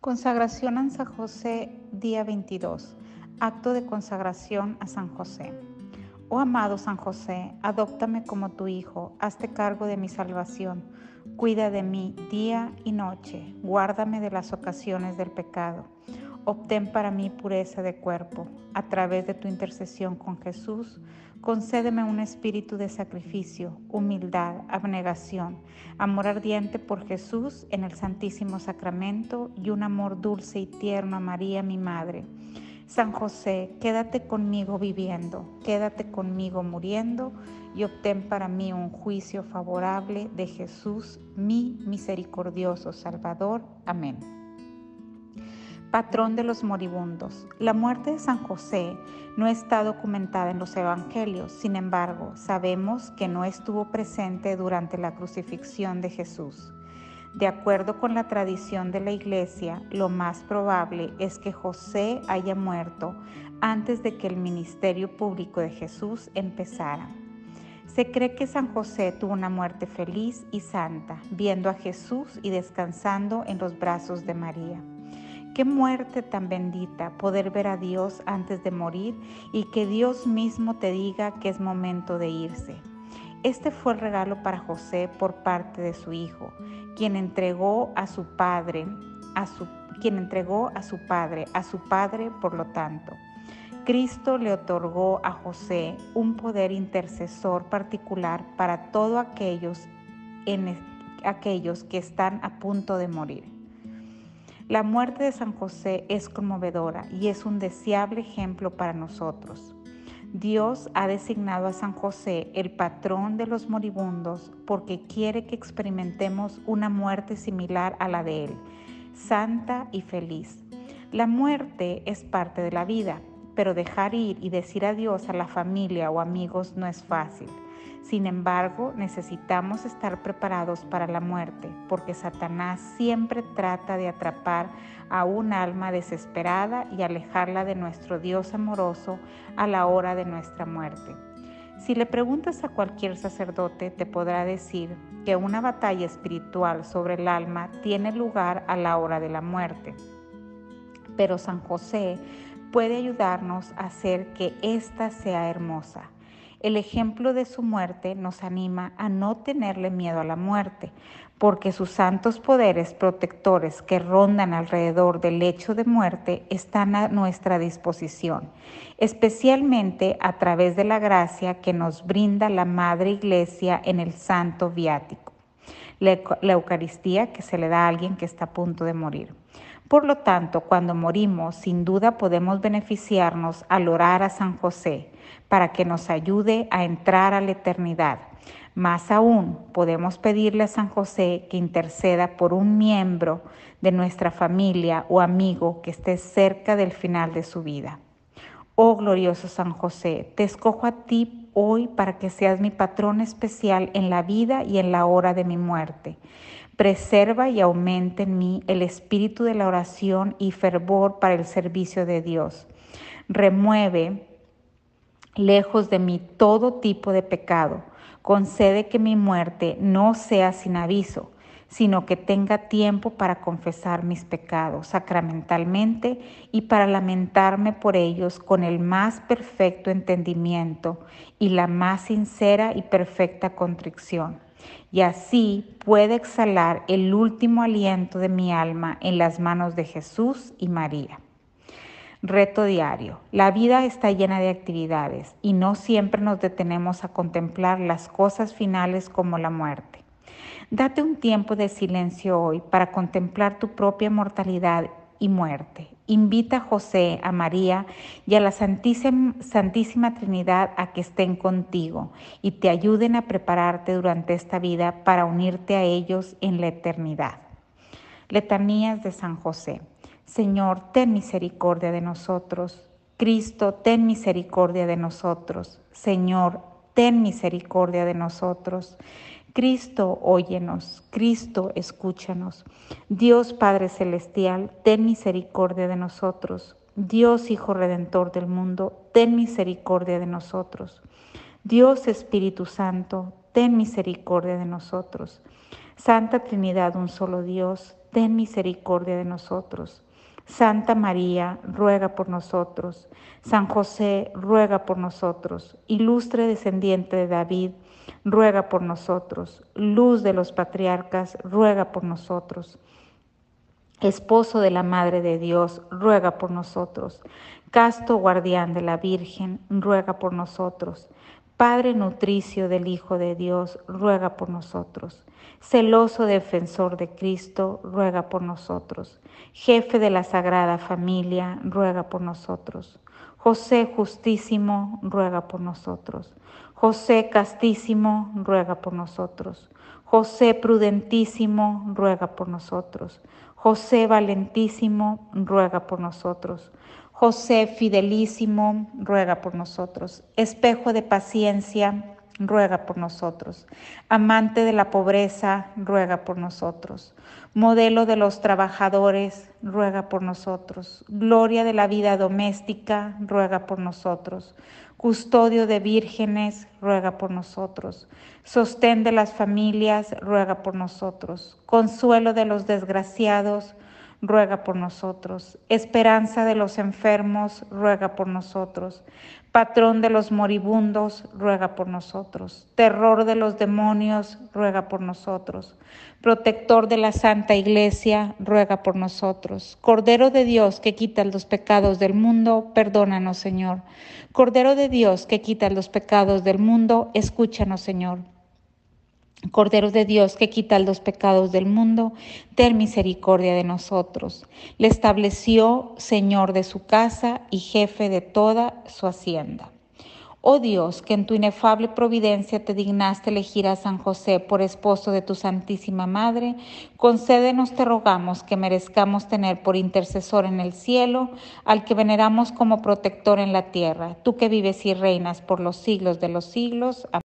Consagración a San José, día 22. Acto de consagración a San José. Oh amado San José, adóptame como tu Hijo, hazte cargo de mi salvación, cuida de mí día y noche, guárdame de las ocasiones del pecado. Obtén para mí pureza de cuerpo. A través de tu intercesión con Jesús, concédeme un espíritu de sacrificio, humildad, abnegación, amor ardiente por Jesús en el Santísimo Sacramento y un amor dulce y tierno a María, mi Madre. San José, quédate conmigo viviendo, quédate conmigo muriendo y obtén para mí un juicio favorable de Jesús, mi misericordioso Salvador. Amén patrón de los moribundos. La muerte de San José no está documentada en los evangelios, sin embargo, sabemos que no estuvo presente durante la crucifixión de Jesús. De acuerdo con la tradición de la iglesia, lo más probable es que José haya muerto antes de que el ministerio público de Jesús empezara. Se cree que San José tuvo una muerte feliz y santa, viendo a Jesús y descansando en los brazos de María. Qué muerte tan bendita poder ver a Dios antes de morir y que Dios mismo te diga que es momento de irse. Este fue el regalo para José por parte de su hijo, quien entregó a su padre, a su, quien entregó a su padre, a su padre por lo tanto. Cristo le otorgó a José un poder intercesor particular para todos aquellos, en, aquellos que están a punto de morir. La muerte de San José es conmovedora y es un deseable ejemplo para nosotros. Dios ha designado a San José el patrón de los moribundos porque quiere que experimentemos una muerte similar a la de Él, santa y feliz. La muerte es parte de la vida, pero dejar ir y decir adiós a la familia o amigos no es fácil. Sin embargo, necesitamos estar preparados para la muerte, porque Satanás siempre trata de atrapar a un alma desesperada y alejarla de nuestro Dios amoroso a la hora de nuestra muerte. Si le preguntas a cualquier sacerdote, te podrá decir que una batalla espiritual sobre el alma tiene lugar a la hora de la muerte. Pero San José puede ayudarnos a hacer que ésta sea hermosa. El ejemplo de su muerte nos anima a no tenerle miedo a la muerte, porque sus santos poderes protectores que rondan alrededor del lecho de muerte están a nuestra disposición, especialmente a través de la gracia que nos brinda la Madre Iglesia en el Santo Viático, la, Eucaristía que se le da a alguien que está a punto de morir. Por lo tanto, cuando morimos, sin duda podemos beneficiarnos al orar a San José para que nos ayude a entrar a la eternidad. Más aún, podemos pedirle a San José que interceda por un miembro de nuestra familia o amigo que esté cerca del final de su vida. Oh glorioso San José, te escojo a ti hoy para que seas mi patrón especial en la vida y en la hora de mi muerte. Preserva y aumenta en mí el espíritu de la oración y fervor para el servicio de Dios. Remueve lejos de mí todo tipo de pecado. Concede que mi muerte no sea sin aviso, sino que tenga tiempo para confesar mis pecados sacramentalmente y para lamentarme por ellos con el más perfecto entendimiento y la más sincera y perfecta contrición y así puede exhalar el último aliento de mi alma en las manos de Jesús y María. Reto diario. La vida está llena de actividades y no siempre nos detenemos a contemplar las cosas finales como la muerte. Date un tiempo de silencio hoy para contemplar tu propia mortalidad y muerte. Invita a José, a María y a la Santísima, Santísima, Trinidad a que estén contigo y te ayuden a prepararte durante esta vida para unirte a ellos en la eternidad. Letanías de San José. Señor, ten misericordia de nosotros. Cristo, ten misericordia de nosotros. Señor, ten misericordia de nosotros. Cristo, óyenos, Cristo, escúchanos. Dios Padre Celestial, ten misericordia de nosotros. Dios Hijo Redentor del mundo, ten misericordia de nosotros. Dios Espíritu Santo, ten misericordia de nosotros. Santa Trinidad, un solo Dios, ten misericordia de nosotros. Santa María, ruega por nosotros. San José, ruega por nosotros. Ilustre descendiente de David, ruega por nosotros. Luz de los patriarcas, ruega por nosotros. Esposo de la Madre de Dios, ruega por nosotros. Casto guardián de la Virgen, ruega por nosotros. Padre nutricio del Hijo de Dios, ruega por nosotros. Celoso defensor de Cristo, ruega por nosotros. Jefe de la Sagrada Familia, ruega por nosotros. José justísimo, ruega por nosotros. José castísimo, ruega por nosotros. José prudentísimo, ruega por nosotros. José valentísimo, ruega por nosotros. José fidelísimo, ruega por nosotros. Espejo de paciencia, ruega por nosotros. Amante de la pobreza, ruega por nosotros. Modelo de los trabajadores, ruega por nosotros. Gloria de la vida doméstica, ruega por nosotros. Custodio de vírgenes, ruega por nosotros. Sostén de las familias, ruega por nosotros. Consuelo de los desgraciados, ruega por nosotros. Esperanza de los enfermos, ruega por nosotros. Patrón de los moribundos, ruega por nosotros. Terror de los demonios, ruega por nosotros. Protector de la Santa Iglesia, ruega por nosotros. Cordero de Dios que quita los pecados del mundo, perdónanos, Señor. Cordero de Dios que quita los pecados del mundo, escúchanos, Señor. Cordero de Dios que quita los pecados del mundo, ten misericordia de nosotros. Le estableció Señor de su casa y jefe de toda su hacienda. Oh Dios, que en tu inefable providencia te dignaste elegir a San José por esposo de tu Santísima Madre, concédenos, te rogamos, que merezcamos tener por intercesor en el cielo al que veneramos como protector en la tierra, tú que vives y reinas por los siglos de los siglos. Amén.